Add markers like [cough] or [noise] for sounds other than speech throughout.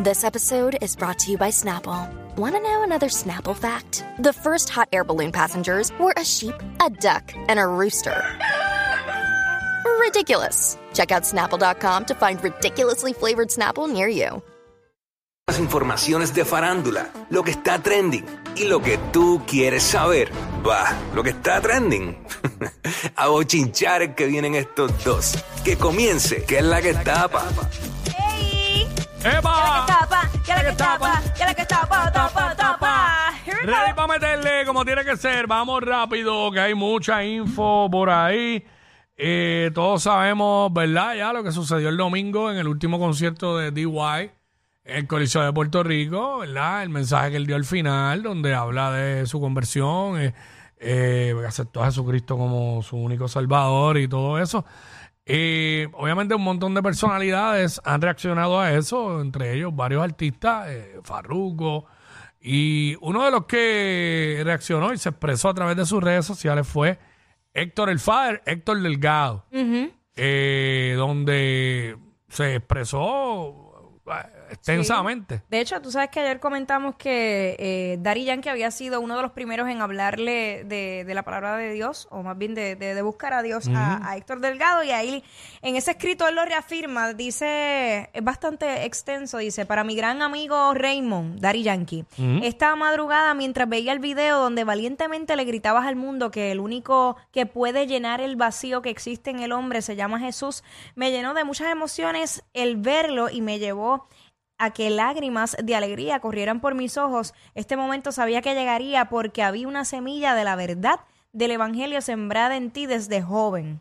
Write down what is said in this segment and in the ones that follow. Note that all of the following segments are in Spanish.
This episode is brought to you by Snapple. Want to know another Snapple fact? The first hot air balloon passengers were a sheep, a duck, and a rooster. Ridiculous. Check out snapple.com to find ridiculously flavored Snapple near you. Las informaciones de farándula, lo que está trending y lo que tú quieres saber. Va, lo que está trending. [laughs] A bochinchar que vienen estos dos. Que comience, que es la que tapa. ¡Ey! ¡Epa! Tapa, que la que tapa, que la que tapa, tapa, tapa. Here we go. Ready para meterle como tiene que ser. Vamos rápido, que hay mucha info por ahí. Eh, todos sabemos, ¿verdad? Ya lo que sucedió el domingo en el último concierto de DY en el Coliseo de Puerto Rico, ¿verdad? El mensaje que él dio al final, donde habla de su conversión, eh, eh, aceptó a Jesucristo como su único salvador y todo eso. Eh, obviamente un montón de personalidades han reaccionado a eso, entre ellos varios artistas, eh, Farruko, y uno de los que reaccionó y se expresó a través de sus redes sociales fue Héctor el Father, Héctor Delgado, eh, donde se expresó extensamente. De hecho, tú sabes que ayer comentamos que eh, Daddy Yankee había sido uno de los primeros en hablarle de, de la palabra de Dios, o más bien de, de- de buscar a Dios a, a Héctor Delgado, y ahí en ese escrito él lo reafirma, dice, es bastante extenso, dice, para mi gran amigo Raymond, Daddy Yankee, esta madrugada mientras veía el video donde valientemente le gritabas al mundo que el único que puede llenar el vacío que existe en el hombre se llama Jesús, me llenó de muchas emociones el verlo y me llevó a que lágrimas de alegría corrieran por mis ojos. Este momento sabía que llegaría porque había una semilla de la verdad del Evangelio sembrada en ti desde joven.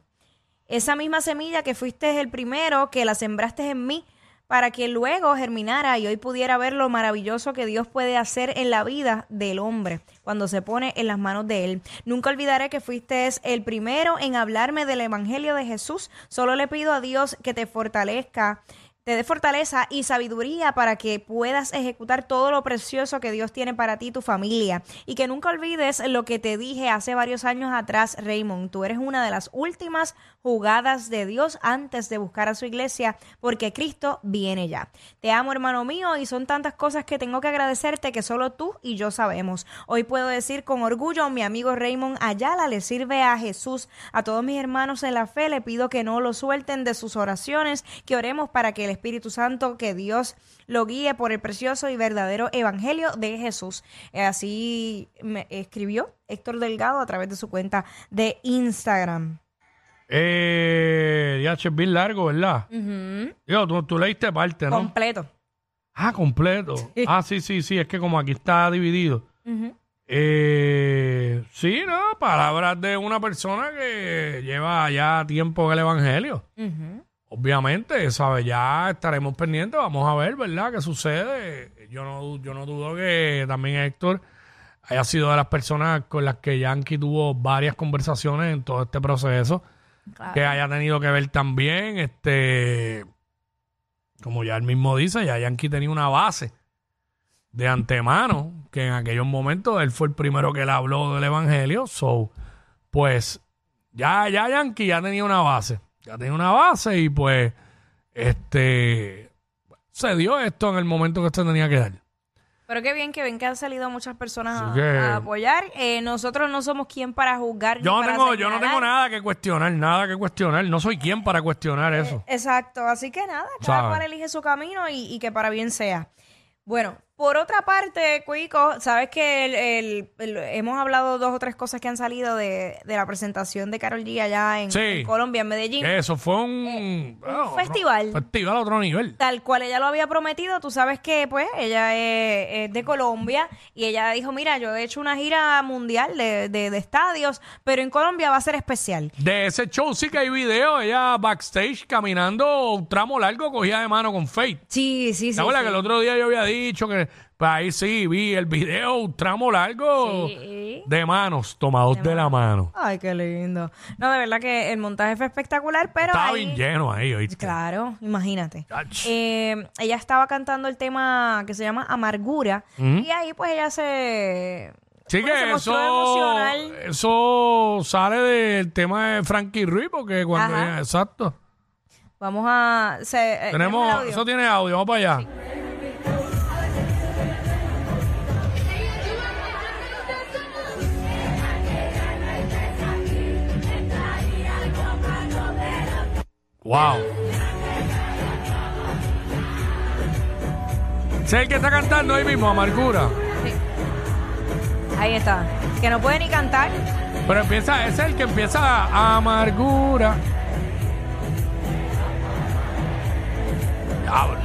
Esa misma semilla que fuiste el primero, que la sembraste en mí, para que luego germinara y hoy pudiera ver lo maravilloso que Dios puede hacer en la vida del hombre cuando se pone en las manos de Él. Nunca olvidaré que fuiste el primero en hablarme del Evangelio de Jesús. Solo le pido a Dios que te fortalezca te dé fortaleza y sabiduría para que puedas ejecutar todo lo precioso que Dios tiene para ti y tu familia. Y que nunca olvides lo que te dije hace varios años atrás, Raymond. Tú eres una de las últimas jugadas de Dios antes de buscar a su iglesia, porque Cristo viene ya. Te amo, hermano mío, y son tantas cosas que tengo que agradecerte que solo tú y yo sabemos. Hoy puedo decir con orgullo, mi amigo Raymond Ayala le sirve a Jesús. A todos mis hermanos en la fe le pido que no lo suelten de sus oraciones, que oremos para que el Espíritu Santo, que Dios lo guíe por el precioso y verdadero Evangelio de Jesús. Eh, Así me escribió Héctor Delgado a través de su cuenta de Instagram. Eh, ya, es bien largo, ¿verdad? Digo, tú, tú leíste parte, ¿no? Completo. Ah, completo. [laughs] Ah, sí, sí, sí, es que como aquí está dividido. Eh, sí, no, palabras de una persona que lleva ya tiempo en el Evangelio. Obviamente, ¿sabes? Ya estaremos pendientes, vamos a ver, ¿verdad? ¿Qué sucede? Yo no, yo no dudo que también Héctor haya sido de las personas con las que Yankee tuvo varias conversaciones en todo este proceso. Que haya tenido que ver también, este, como ya él mismo dice, ya Yankee tenía una base de antemano, que en aquellos momentos él fue el primero que le habló del Evangelio. So, pues, ya, ya Yankee ya tenía una base. Ya tenía una base y pues, este, se dio esto en el momento que usted tenía que dar. Pero qué bien que ven que han salido muchas personas a, que- a apoyar. Eh, nosotros no somos quien para juzgar. ni Yo no para tengo, yo no tengo nada que cuestionar, nada que cuestionar. No soy quien para cuestionar eso. Exacto, así que nada, cada cual elige su camino y, y que para bien sea. Bueno, por otra parte, Cuico, sabes que el- el- el- hemos hablado dos o tres cosas que han salido de, de la presentación de Carol G allá en, Sí. en Colombia, en Medellín. Eso fue un, ah, otro- festival. festival a otro nivel. Tal cual ella lo había prometido, tú sabes que pues ella es, es de Colombia y ella dijo, mira, yo he hecho una gira mundial de, de- de estadios, pero en Colombia va a ser especial. De ese show sí que hay video, ella backstage caminando un tramo largo cogida de mano con Faith. Sí, sí, sí. ¿Te acuerdas sí. que el otro día yo había dicho que pues ahí sí vi el video, un tramo largo Sí. de manos, tomados de, la mano. Ay, qué lindo. No, de verdad que el montaje fue espectacular, pero Estaba ahí- bien lleno ahí, ¿oíste? Claro, imagínate. Ach. Eh, ella estaba cantando el tema que se llama Amargura y ahí pues ella se... Sí bueno, se que mostró eso, emocional. eso sale del tema de Frankie Ruiz, porque cuando Ajá. ella- exacto. Vamos a... se- eh, ¿tenemos el Tenemos, audio? eso tiene audio, vamos para allá. Wow. ¿Ese es el que está cantando ahí mismo, Amargura? Ahí está. Que no puede ni cantar. Pero empieza, es el que empieza Amargura. Diablo.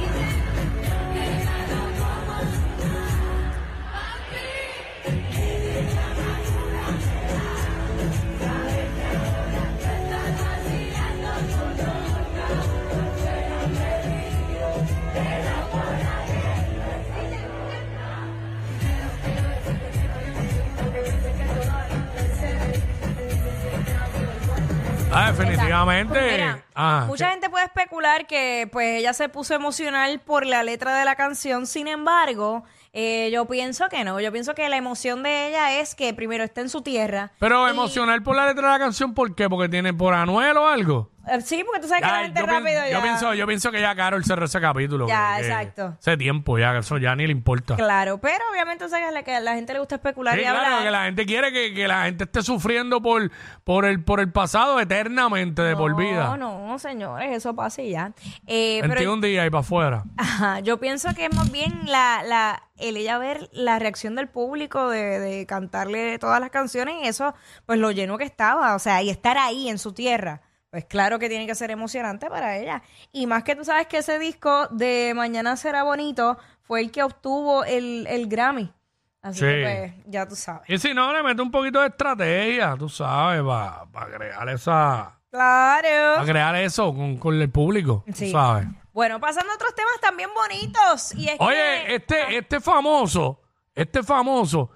Ah, definitivamente. Mira, Ah, mucha gente puede especular que pues ella se puso emocional por la letra de la canción, sin embargo, eh, yo pienso que no, yo pienso que la emoción de ella es que primero está en su tierra. Pero y- emocional por la letra de la canción, ¿por qué? Porque tiene por Anuel o algo. Eh, Sí, porque tú sabes que la gente yo, pien- rápido yo ya... pienso, yo pienso que ya Carol cerró ese capítulo. Ya, que- que exacto. Hace tiempo ya, eso ya ni le importa. Claro, pero obviamente sabes que a la, que a la gente le gusta especular Sí, y claro, hablar. que la gente quiere que, que la gente esté sufriendo por, por, el, por el pasado eternamente, de por vida. No, no, señores, eso pasa y ya. Eh, pero 21 días y para afuera. Ajá, yo pienso que es más bien la, la, el ella ver la reacción del público de, de cantarle todas las canciones y eso, pues lo lleno que estaba, o sea, y estar ahí en su tierra. Pues claro que tiene que ser emocionante para ella. Y más que tú sabes que ese disco de Mañana será bonito fue el que obtuvo el, el Grammy. Así Sí. que pues, ya tú sabes. Y si no, le mete un poquito de estrategia, tú sabes, para crear esa. Para Claro. crear eso con, con el público, Sí. tú sabes. Bueno, pasando a otros temas también bonitos. Y es que- Oye, este, este famoso, este famoso,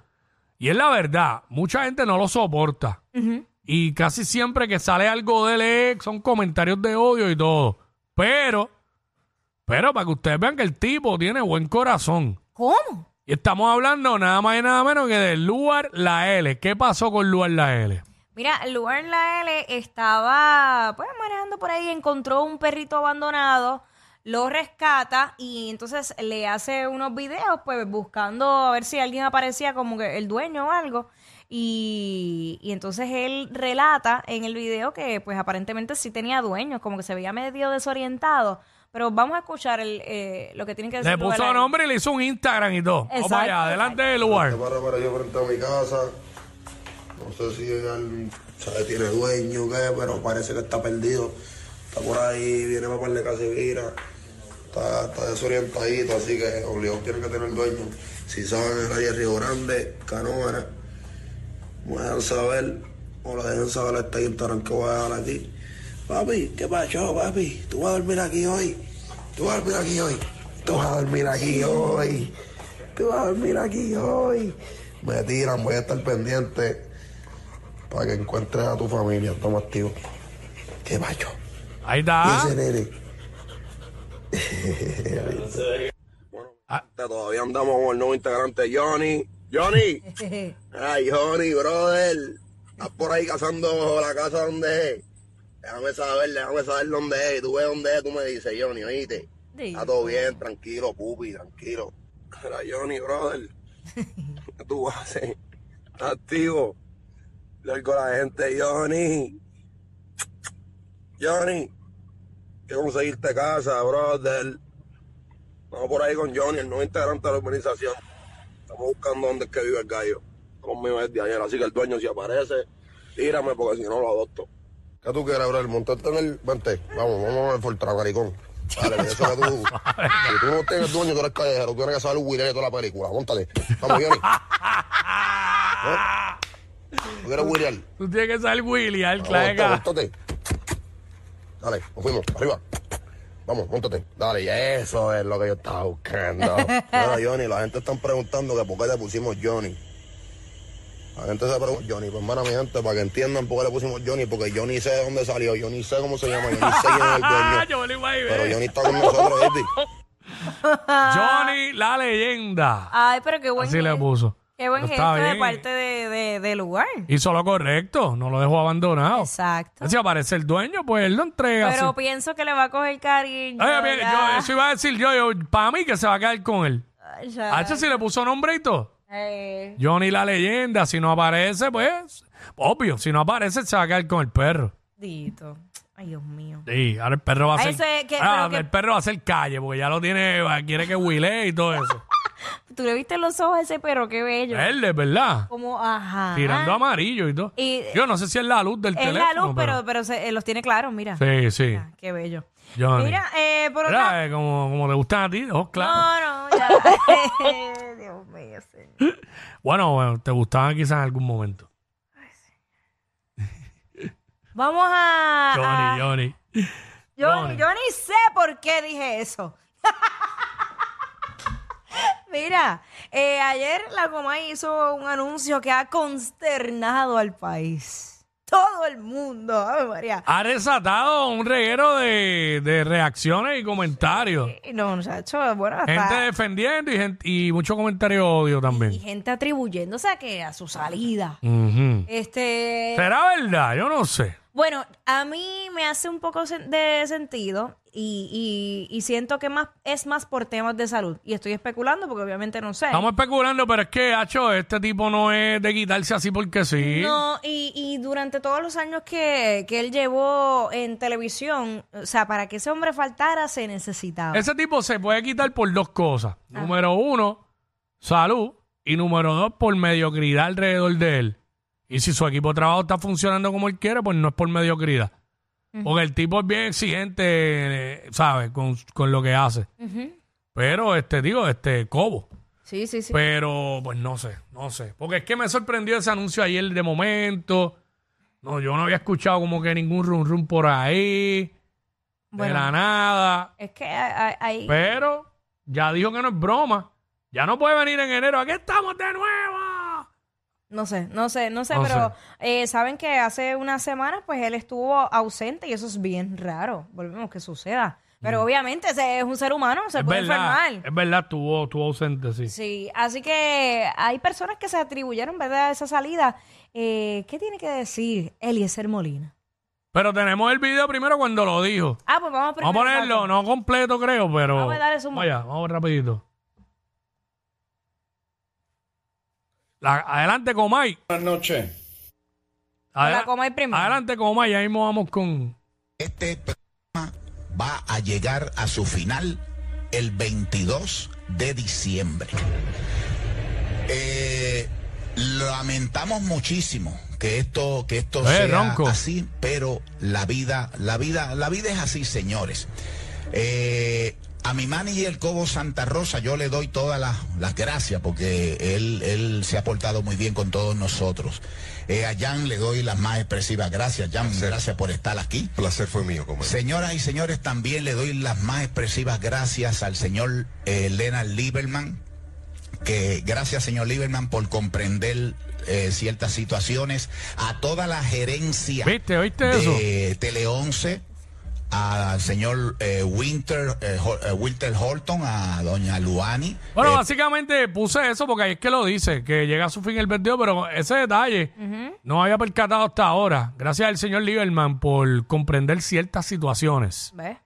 y es la verdad, mucha gente no lo soporta. Y casi siempre que sale algo de él son comentarios de odio y todo. Pero, pero para que ustedes vean que el tipo tiene buen corazón. ¿Cómo? Y estamos hablando nada más y nada menos que de Luar La L. ¿Qué pasó con Luar La L? Mira, Lugar La L estaba pues manejando por ahí, encontró un perrito abandonado, lo rescata y entonces le hace unos videos pues buscando a ver si alguien aparecía como que el dueño o algo. Y, y entonces él relata en el video que pues aparentemente sí tenía dueños, como que se veía medio desorientado. Pero vamos a escuchar el, eh, lo que tiene que decir. Le Lugar puso nombre y le hizo un Instagram y todo. Vamos Exacto, para allá, adelante de Luar. Este perro apareció frente a mi casa. No sé si él sabe, tiene dueño o qué, pero parece que está perdido. Está por ahí, viene para de casa y vira. Está, está desorientadito, así que obligado tiene que tener dueño. Si saben el área Río Grande, Canoana, me dejan saber, o lo dejan saber a este Instagram que voy a dar aquí. Papi, ¿qué pasó, papi? ¿Tú vas a dormir aquí hoy? ¿Tú vas a dormir aquí hoy? ¿Tú vas a dormir aquí hoy? ¿Tú vas a dormir aquí hoy? Me tiran, voy a estar pendiente para que encuentres a tu familia. Toma activo. ¿Qué pasó? Ahí ¿Y está. ese nene? [laughs] Ah. Todavía andamos con el nuevo integrante Johnny. Johnny. [laughs] Ay, Johnny, brother. Estás por ahí cazando la casa donde es. Déjame saber, déjame saber dónde es. Tú ves dónde es, tú me dices, Johnny, oíste. Está todo bien, tranquilo, pupi, tranquilo. Johnny, brother. ¿Qué tú haces? ¿Estás activo? Largo la gente, Johnny. Johnny. Que conseguirte casa, brother. Vamos por ahí con Johnny, el nuevo integrante de la organización. Estamos buscando dónde es que vive el gallo. Conmigo desde ayer, así que el dueño si aparece, tírame porque si no lo adopto. ¿Qué tú quieres, bro? Montarte en el... Vente, vamos, vamos al Fortran, maricón. Dale, eso que tú... [laughs] Si tú no tienes dueño, tú eres callejero, tú tienes que saber huir de toda la película. Móntate. Vamos, Johnny. ¿Eh? ¿Tú quieres huirear? Tú tienes que salir Willy, al Vamos, clave montate, Dale, nos fuimos, arriba. Vamos, montate. Dale, y eso es lo que yo estaba buscando. [laughs] Mira, Johnny, la gente está preguntando que por qué le pusimos Johnny. La gente se pregunta, Johnny, pues hermana mi gente, para que entiendan por qué le pusimos Johnny, porque yo ni sé de dónde salió, yo ni sé cómo se llama, yo ni sé quién es el [laughs] dueño. Pero. Johnny está con nosotros, baby. [laughs] Johnny, la leyenda. Ay, pero qué buen Así le puso. Qué buen Pero gesto está de bien. parte de, de, de lugar. Hizo lo correcto, no lo dejó abandonado. Exacto. Si aparece el dueño, pues él lo entrega. Pero así. pienso que le va a coger cariño. Oye, ya. yo, eso iba a decir yo, yo para mí que se va a quedar con él. Ya. Si le puso nombre y todo. Eh, Johnny la leyenda, si no aparece, pues, obvio, si no aparece, se va a quedar con el perro. Dito. Ay, Dios mío. Sí, ahora el perro va a Ah, hacer. ese que- pero que- el perro va a hacer calle porque ya lo tiene, quiere que huile y todo eso. [laughs] ¿Tú le viste los ojos a ese perro? Qué bello. Verde, ¿verdad? Como, ajá. Tirando amarillo y todo. Y- Yo no sé si es la luz del Es teléfono. la luz, pero, pero se- eh, los tiene claros, mira. Sí, sí. Ah, qué bello. Johnny. Mira, eh, por Mira, otra... eh, como, como te gustan a ti, oh, claro. No, no, ya. [laughs] [laughs] Dios mío, señor. Bueno, bueno, te gustaban quizás en algún momento. Vamos a... Johnny, a- Johnny. Yo, Johnny. yo ni sé por qué dije eso. Mira, eh, ayer la Comay hizo un anuncio que ha consternado al país. Todo el mundo, Ave María. Ha desatado un reguero de, de reacciones y comentarios. Y No, muchacho, bueno, hasta... Gente defendiendo y, gente, y mucho comentario odio y también. gente atribuyéndose a que a su salida. Ujú. Este, ¿Será verdad? Yo no sé. bueno, a mí me hace un poco sen- de sentido y, y- y siento que más es más por temas de salud. Y estoy especulando porque obviamente no sé. Estamos especulando, pero es que, hacho, este tipo no es de quitarse así porque sí. No, y, y durante todos los años que, que él llevó en televisión, o sea, para que ese hombre faltara se necesitaba. Ese tipo se puede quitar por dos cosas. Ah. Número uno, salud. Y número dos, por mediocridad alrededor de él. Y si su equipo de trabajo está funcionando como él quiere, pues no es por mediocridad. Porque el tipo es bien exigente, eh, ¿sabes? Con, con lo que hace. Pero, este, digo, este, Cobo. Sí, sí, sí. Pero, pues no sé, no sé. Porque es que me sorprendió ese anuncio ayer de momento. No, yo no había escuchado como que ningún rum rum por ahí. Bueno. De la nada. es que hay- Pero ya dijo que no es broma. Ya no puede venir en enero. Aquí estamos de nuevo. No sé, no sé, no sé, No pero eh, saben que hace unas semanas pues él estuvo ausente y eso es bien raro. Volvemos que suceda. Pero obviamente ese es un ser humano, se Mm. Es puede verdad, enfermar. es verdad, estuvo, estuvo ausente, sí. Sí, así que hay personas que se atribuyeron, ¿verdad?, a esa salida. Eh, ¿Qué tiene que decir Eliezer Molina? Pero tenemos el video primero cuando lo dijo. Ah, pues vamos primero. Vamos a ponerlo, no completo creo, pero... Vamos a darle zoom. Vaya, vamos rapidito. La- adelante, Comay. Buenas noches. La Comay primero. Adelante, Comay. Ya mismo vamos con... Este programa va a llegar a su final el 22 de diciembre. Eh, lamentamos muchísimo que esto que esto Eh, sea Ronco. así, pero la vida la vida la vida es así, señores. Eh, a mi manager Cobo Santa Rosa yo le doy todas las, las gracias porque él, él se ha portado muy bien con todos nosotros. Eh, a Jan le doy las más expresivas gracias. Jan, gracias por estar aquí. placer fue mío, como Señoras y señores, también le doy las más expresivas gracias al señor eh, Leonard Lieberman, que gracias señor Lieberman por comprender eh, ciertas situaciones, a toda la gerencia ¿Viste? ¿Oíste eso? de Tele 11, al señor eh, Winter, eh, eh, Winter Holton, a doña Luani. Bueno, eh, básicamente puse eso porque ahí es que lo dice, que llega a su fin el vertido, pero ese detalle no había percatado hasta ahora. Gracias al señor Lieberman por comprender ciertas situaciones. ¿Ves?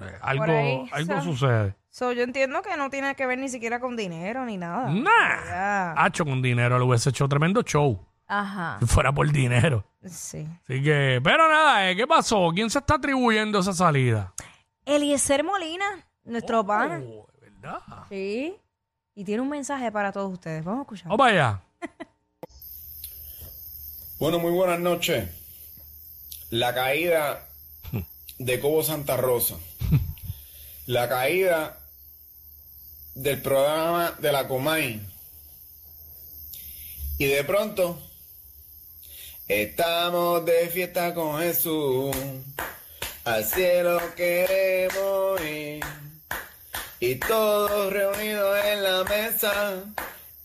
Eh, algo ahí, algo so- sucede. So, yo entiendo que no tiene que ver ni siquiera con dinero ni nada. Nah. Ya. Hacho con dinero, le hubiese hecho tremendo show. Ajá. Si fuera por dinero. Sí. Así que, pero nada, eh, ¿qué pasó? ¿Quién se está atribuyendo esa salida? Eliezer Molina, nuestro pana. Oh, de ¿verdad? Sí. Y tiene un mensaje para todos ustedes. Vamos a escuchar. Vamos para allá. [laughs] Bueno, muy buenas noches. La caída de Cobo Santa Rosa. [laughs] La caída del programa de la Comay. Y de pronto, estamos de fiesta con Jesús. Al cielo queremos ir. Y todos reunidos en la mesa.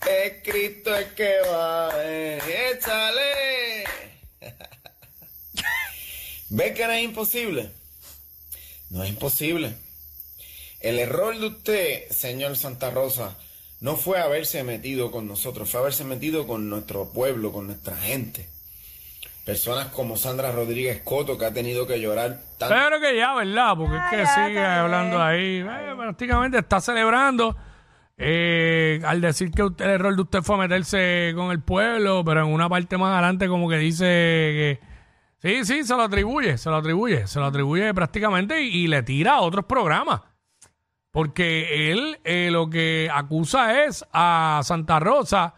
Es Cristo el que va. eh, ¡Échale! [laughs] ¿Ves que no es imposible? No es imposible. El error de usted, señor Santa Rosa, no fue haberse metido con nosotros, fue haberse metido con nuestro pueblo, con nuestra gente. Personas como Sandra Rodríguez Coto, que ha tenido que llorar tanto. Pero que ya, ¿verdad? Porque es que sigue hablando ahí. Eh, prácticamente está celebrando. eh, al decir que usted- el error de usted fue meterse con el pueblo, pero en una parte más adelante como que dice que Sí, sí, se lo atribuye, se lo atribuye, se lo atribuye prácticamente y, y le tira a otros programas. Porque él eh, lo que acusa es a Santa Rosa,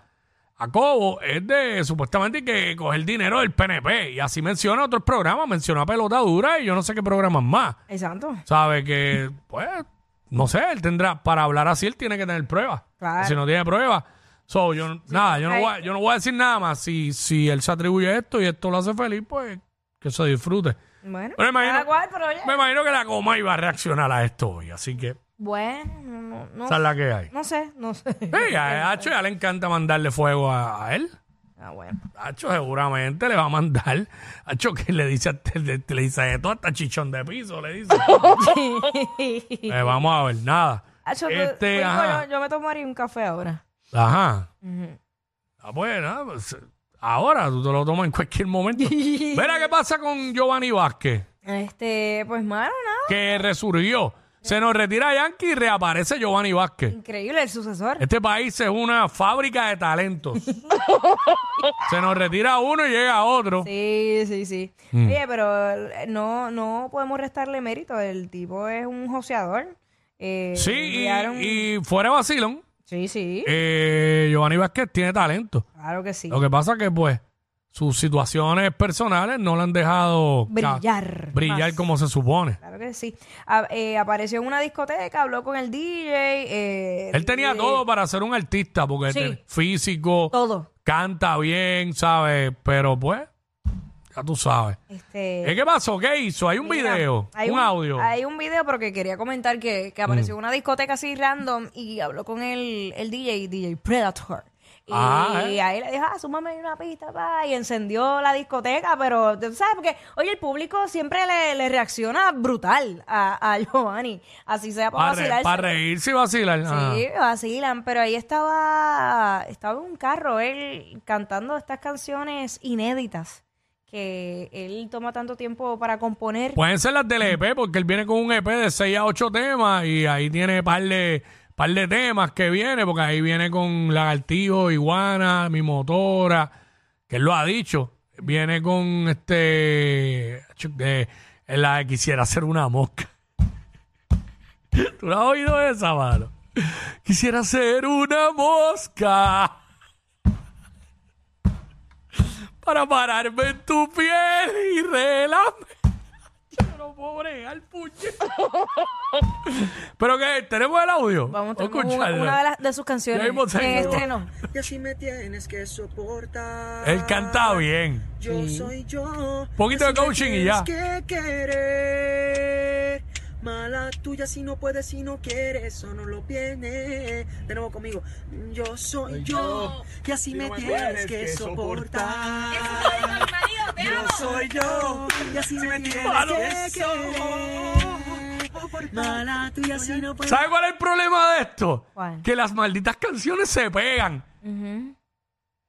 a Cobo, es de supuestamente que coger dinero del PNP. Y así menciona otros programas, menciona Pelota Dura y yo no sé qué programas más. Exacto. Sabe que, pues, no sé, él tendrá, para hablar así, él tiene que tener pruebas. Claro. Si no tiene pruebas, so, yo, nada, yo no, voy, a- yo no voy a decir nada más. Si, si él se atribuye esto y esto lo hace feliz, pues que se disfrute. Bueno, Pero me imagino, cual, pero me imagino que la coma iba a reaccionar a esto hoy, así que Bueno, no, no, esa es la que hay. no sé, no sé. Sí, a Hacho [laughs] ya le encanta mandarle fuego a, a él. Ah, bueno. Hacho seguramente le va a mandar. Hacho que le dice, le, le dice esto hasta chichón de piso, le dice. Eh, vamos a ver, nada. Acho, tú- Este, ajá. yo, yo me tomaría un café ahora. Ajá. Ah, pues, nada, pues, ahora tú te lo tomas en cualquier momento. [laughs] Mira qué pasa con Giovanni Vázquez, Este, pues mano, nada. que resurgió. Se nos retira Yankee y reaparece Giovanni Vázquez. Increíble, el sucesor. Este país es una fábrica de talentos. [laughs] Se nos retira uno y llega otro. Sí, sí, sí. Mm. Oye, pero eh, no, no podemos restarle mérito. El tipo es un joseador. Eh, Sí, y, enviaron- y fuera vacilón, Sí, sí. eh, Giovanni Vázquez tiene talento. claro que sí. Lo que pasa que, pues, sus situaciones personales no le han dejado Brillar. brillar más. como se supone. Claro que sí. A- eh, apareció en una discoteca, habló con el DJ. eh, Él tenía eh, todo para ser un artista, porque Sí. tiene físico, Todo. canta bien, ¿sabes? Pero, pues, ya tú sabes. Este, ¿Eh, ¿Qué pasó? ¿Qué hizo? Hay un Mira, video, hay un, audio. Hay un video porque quería comentar que, que apareció en una discoteca así random y habló con el, el DJ, DJ Predator. Y Ah, ¿eh? ahí le dijo, ah, súmame una pista, pa, y encendió la discoteca, pero, ¿tú ¿sabes? Porque, oye, el público siempre le, le reacciona brutal a, a Giovanni, así sea para Para, vacilarse. reírse y vacilar. Ah. Sí, vacilan, pero ahí estaba, estaba en un carro él cantando estas canciones inéditas que él toma tanto tiempo para componer. Pueden ser las del EP, porque él viene con un EP de 6 a 8 temas y ahí tiene par de, par de temas que viene, porque ahí viene con Lagartijo, Iguana, Mi Motora, que él lo ha dicho. Viene con este. La de quisiera ser una mosca. [laughs] ¿Tú no has oído esa, mano? Quisiera ser una mosca. [laughs] Para pararme en tu piel y relarme. Yo no puedo bregar, puñet. [laughs] Pero que tenemos el audio. Vamos a una, escucharlo. una de, las, de sus canciones en estreno. Y así me tienes que soportar. Él canta bien. Yo soy yo. Poquito de coaching y ya. tienes que querer. Mala tuya si no puedes, si no quieres, eso no lo viene. De nuevo conmigo. Yo soy yo. Y así me tienes que soportar. Yo soy yo. Y así me tienes que querer. Mala tuya si no puedes. ¿Sabe cuál es el problema de esto? ¿Cuál? Que las malditas canciones se pegan.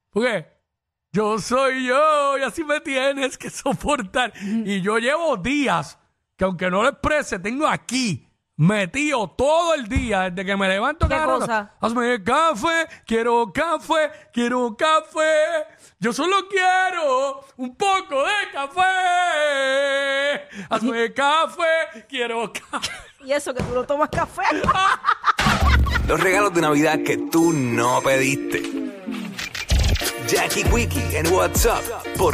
¿Por qué? Yo soy yo y así me tienes que soportar. Y yo llevo días que aunque no lo exprese, tengo aquí metido todo el día desde que me levanto ¿Qué cada rato. cosa? Hazme café, quiero café, quiero café. Yo solo quiero un poco de café. Hazme café, quiero café. [laughs] Y eso que tú no tomas café. [laughs] Los regalos de Navidad que tú no pediste. Jackie Quickie en WhatsApp por